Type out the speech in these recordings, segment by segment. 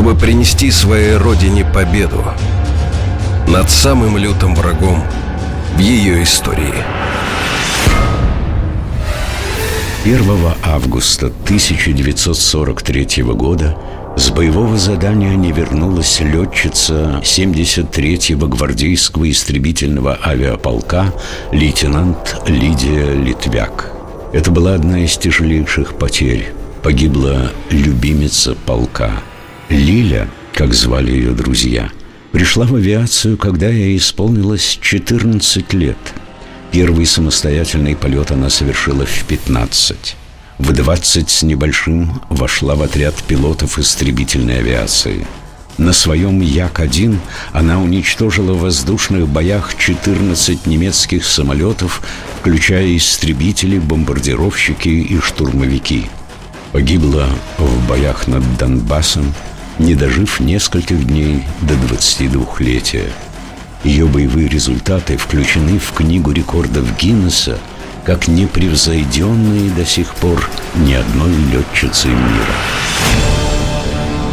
чтобы принести своей родине победу над самым лютым врагом в ее истории. 1 августа 1943 года с боевого задания не вернулась летчица 73-го гвардейского истребительного авиаполка лейтенант Лидия Литвяк. Это была одна из тяжелейших потерь. Погибла любимица полка – Лиля, как звали ее друзья, пришла в авиацию, когда ей исполнилось 14 лет. Первый самостоятельный полет она совершила в 15. В 20 с небольшим вошла в отряд пилотов истребительной авиации. На своем Як-1 она уничтожила в воздушных боях 14 немецких самолетов, включая истребители, бомбардировщики и штурмовики. Погибла в боях над Донбассом, не дожив нескольких дней до 22-летия. Ее боевые результаты включены в Книгу рекордов Гиннесса как непревзойденные до сих пор ни одной летчицы мира.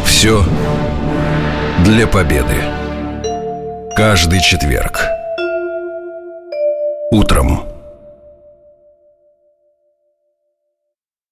Все для победы. Каждый четверг. Утром.